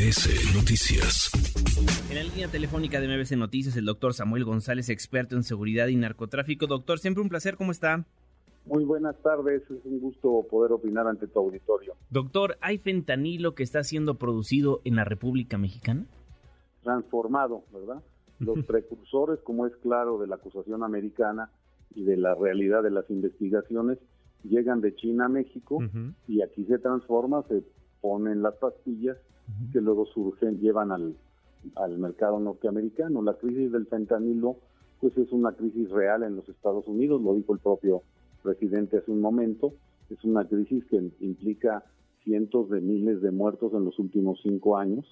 MBS Noticias. En la línea telefónica de MBS Noticias, el doctor Samuel González, experto en seguridad y narcotráfico. Doctor, siempre un placer, ¿cómo está? Muy buenas tardes, es un gusto poder opinar ante tu auditorio. Doctor, ¿hay fentanilo que está siendo producido en la República Mexicana? Transformado, ¿verdad? Los precursores, como es claro, de la acusación americana y de la realidad de las investigaciones, llegan de China a México y aquí se transforma, se ponen las pastillas que luego surgen, llevan al, al mercado norteamericano. La crisis del fentanilo pues es una crisis real en los Estados Unidos, lo dijo el propio presidente hace un momento, es una crisis que implica cientos de miles de muertos en los últimos cinco años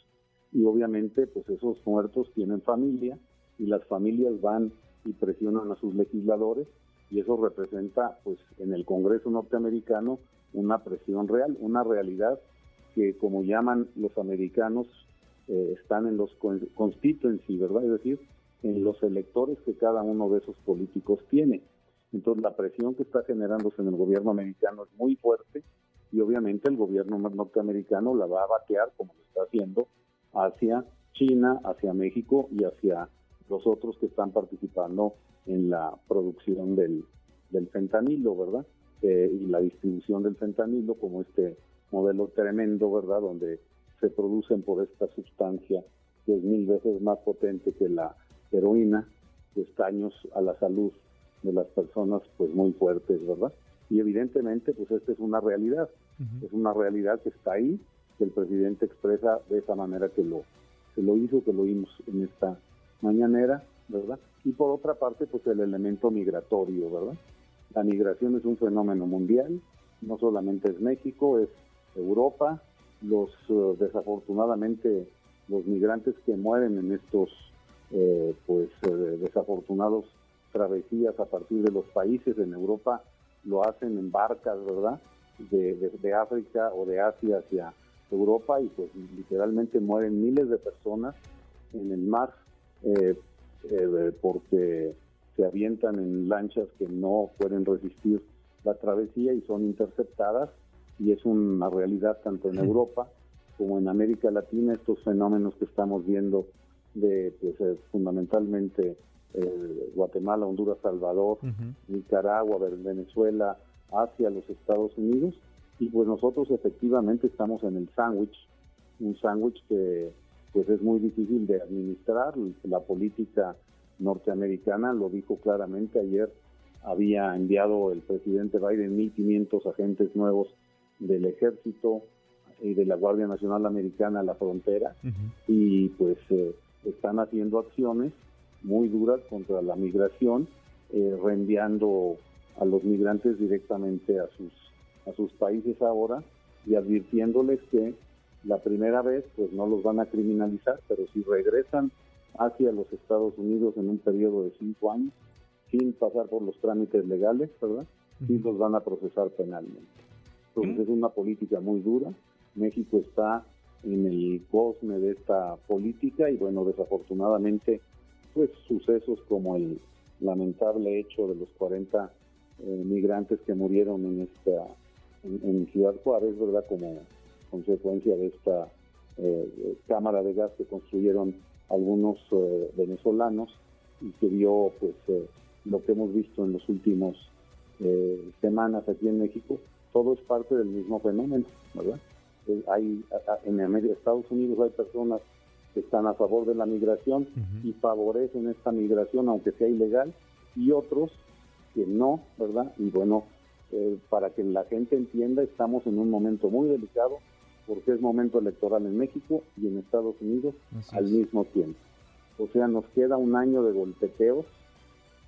y obviamente pues esos muertos tienen familia y las familias van y presionan a sus legisladores y eso representa pues en el Congreso norteamericano una presión real, una realidad que como llaman los americanos eh, están en los constituency, ¿verdad? Es decir, en los electores que cada uno de esos políticos tiene. Entonces la presión que está generándose en el gobierno americano es muy fuerte y obviamente el gobierno norteamericano la va a batear como lo está haciendo hacia China, hacia México y hacia los otros que están participando en la producción del, fentanilo, ¿verdad? Eh, y la distribución del fentanilo como este modelo tremendo, ¿verdad? Donde se producen por esta sustancia que es mil veces más potente que la heroína, pues daños a la salud de las personas pues muy fuertes, ¿verdad? Y evidentemente pues esta es una realidad, es una realidad que está ahí, que el presidente expresa de esa manera que lo, que lo hizo, que lo vimos en esta mañanera, ¿verdad? Y por otra parte pues el elemento migratorio, ¿verdad? La migración es un fenómeno mundial, no solamente es México, es Europa, los eh, desafortunadamente los migrantes que mueren en estos eh, pues eh, desafortunados travesías a partir de los países en Europa lo hacen en barcas, ¿verdad? De, África o de Asia hacia Europa y pues literalmente mueren miles de personas en el mar porque se avientan en lanchas que no pueden resistir la travesía y son interceptadas y es una realidad tanto en Europa como en América Latina estos fenómenos que estamos viendo de pues, eh, fundamentalmente eh, Guatemala, Honduras, Salvador, Nicaragua, Venezuela, hacia los Estados Unidos y pues nosotros efectivamente estamos en el sándwich, un sándwich que pues es muy difícil de administrar, la política norteamericana lo dijo claramente ayer había enviado el presidente Biden 1.500 agentes nuevos del ejército y de la Guardia Nacional Americana a la frontera y pues eh, están haciendo acciones muy duras contra la migración, eh, reenviando a los migrantes directamente a sus a sus países ahora y advirtiéndoles que la primera vez pues no los van a criminalizar, pero si regresan hacia los Estados Unidos en un periodo de cinco años sin pasar por los trámites legales, ¿verdad? Sí los van a procesar penalmente. Entonces es una política muy dura. México está en el cosme de esta política y bueno, desafortunadamente, pues sucesos como el lamentable hecho de los 40 eh, migrantes que murieron en esta en, Ciudad Juárez, ¿verdad? Como consecuencia de esta eh, cámara de gas que construyeron algunos eh, venezolanos y que dio pues lo que hemos visto en los últimos semanas aquí en México, todo es parte del mismo fenómeno, ¿verdad? Eh, hay, en Estados Unidos hay personas que están a favor de la migración y favorecen esta migración aunque sea ilegal y otros que no, ¿verdad? Y bueno, eh, para que la gente entienda, estamos en un momento muy delicado porque es momento electoral en México y en Estados Unidos al mismo tiempo. O sea, nos queda un año de golpeteos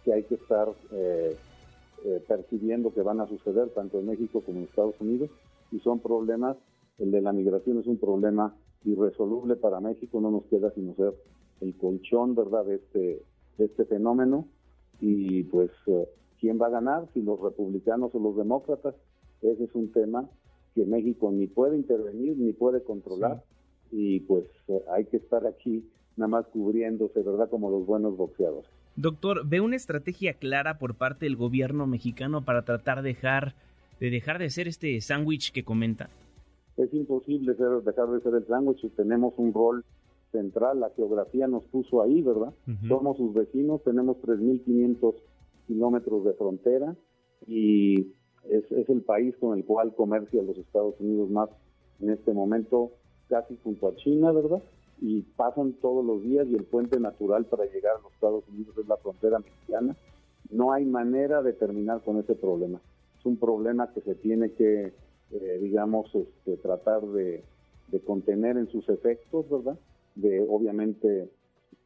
que hay que estar eh, eh, percibiendo que van a suceder tanto en México como en Estados Unidos y son problemas, el de la migración es un problema irresoluble para México, no nos queda sino ser el colchón, ¿verdad?, de este, este fenómeno y pues eh, quién va a ganar, si los republicanos o los demócratas, ese es un tema que México ni puede intervenir ni puede controlar y pues eh, hay que estar aquí nada más cubriéndose, ¿verdad?, como los buenos boxeadores. Doctor, ¿ve una estrategia clara por parte del gobierno mexicano para tratar de dejar de, dejar de ser este sándwich que comenta? es imposible dejar de ser el sándwich, tenemos un rol central, la geografía nos puso ahí, ¿verdad? Somos sus vecinos, tenemos 3.500 kilómetros de frontera y es, es, el país con el cual comercia los Estados Unidos más en este momento, casi junto a China, ¿verdad? Y pasan todos los días y el puente natural para llegar a los Estados Unidos es la frontera mexicana. No hay manera de terminar con ese problema. Es un problema que se tiene que eh, digamos, este, tratar de, contener en sus efectos, ¿verdad? De obviamente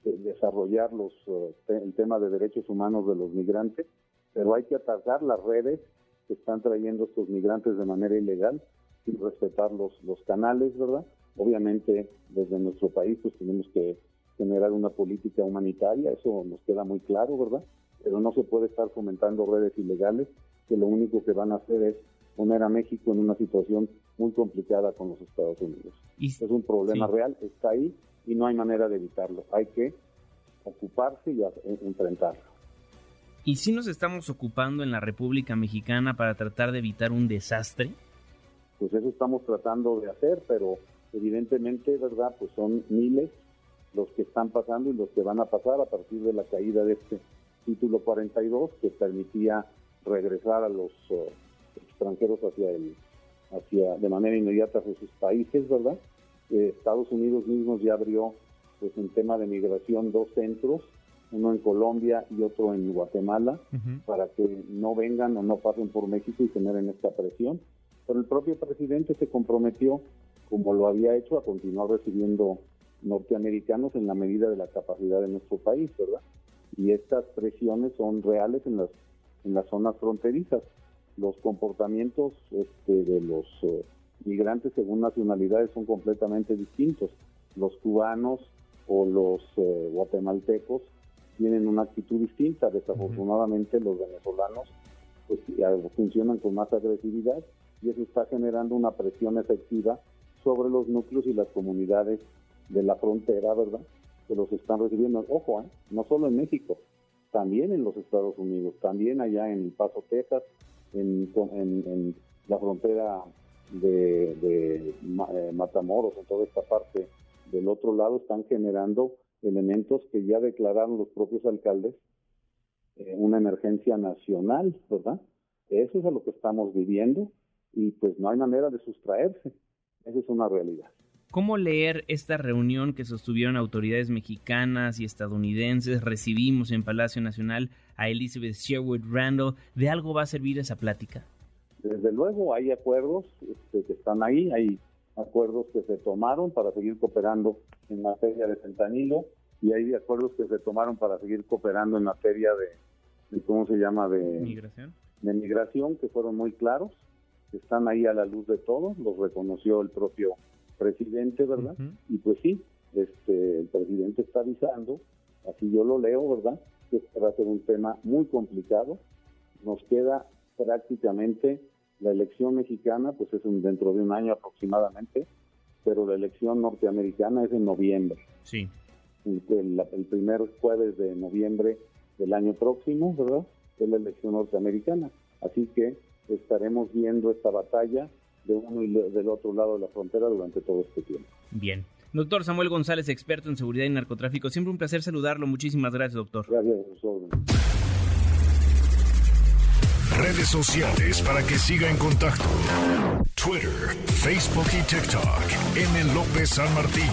desarrollar los, eh, el tema de derechos humanos de los migrantes, pero hay que atacar las redes que están trayendo estos migrantes de manera ilegal y respetar los, los canales, ¿verdad? Obviamente desde nuestro país pues tenemos que generar una política humanitaria, eso nos queda muy claro, ¿verdad? Pero no se puede estar fomentando redes ilegales que lo único que van a hacer es poner a México en una situación muy complicada con los Estados Unidos. es un problema real, está ahí y no hay manera de evitarlo. Hay que ocuparse y enfrentarlo. ¿Y si nos estamos ocupando en la República Mexicana para tratar de evitar un desastre? Pues eso estamos tratando de hacer, pero evidentemente, ¿verdad? Pues son miles los que están pasando y los que van a pasar a partir de la caída de este título 42 que permitía regresar a los uh, extranjeros hacia el, hacia, de manera inmediata hacia sus países, ¿verdad? Eh, Estados Unidos mismos ya abrió, pues en tema de migración, dos centros, uno en Colombia y otro en Guatemala, para que no vengan o no pasen por México y generen esta presión. Pero el propio presidente se comprometió, como lo había hecho, a continuar recibiendo norteamericanos en la medida de la capacidad de nuestro país, ¿verdad? Y estas presiones son reales en las, en las zonas fronterizas los comportamientos este, de los eh, migrantes según nacionalidades son completamente distintos. Los cubanos o los eh, guatemaltecos tienen una actitud distinta. Desafortunadamente los venezolanos pues, funcionan con más agresividad y eso está generando una presión efectiva sobre los núcleos y las comunidades de la frontera, ¿verdad? Que los están recibiendo. Ojo, ¿eh? no solo en México, también en los Estados Unidos, también allá en Paso, Texas, en, la frontera de, de eh, Matamoros, en toda esta parte del otro lado, están generando elementos que ya declararon los propios alcaldes eh, una emergencia nacional, ¿verdad? Eso es a lo que estamos viviendo y pues no hay manera de sustraerse. Esa es una realidad. ¿Cómo leer esta reunión que sostuvieron autoridades mexicanas y estadounidenses? Recibimos en Palacio Nacional a Elizabeth Sherwood Randall. ¿De algo va a servir esa plática? Desde luego hay acuerdos este, que están ahí, hay acuerdos que se tomaron para seguir cooperando en materia de fentanilo y hay acuerdos que se tomaron para seguir cooperando en materia de, ¿cómo se llama? De migración. De migración, que fueron muy claros, están ahí a la luz de todos, los reconoció el propio presidente, ¿verdad? Y pues sí, este, el presidente está avisando, así yo lo leo, ¿verdad? Que este va a ser un tema muy complicado. Nos queda prácticamente la elección mexicana, pues es un, dentro de un año aproximadamente, pero la elección norteamericana es en noviembre. Sí. El, el primer jueves de noviembre del año próximo, ¿verdad? Es la elección norteamericana. Así que estaremos viendo esta batalla de uno y del otro lado de la frontera durante todo este tiempo. Bien. Doctor Samuel González, experto en seguridad y narcotráfico. Siempre un placer saludarlo. Muchísimas gracias, doctor. Gracias, Redes sociales para que siga en contacto: Twitter, Facebook y TikTok. M. López San Martín.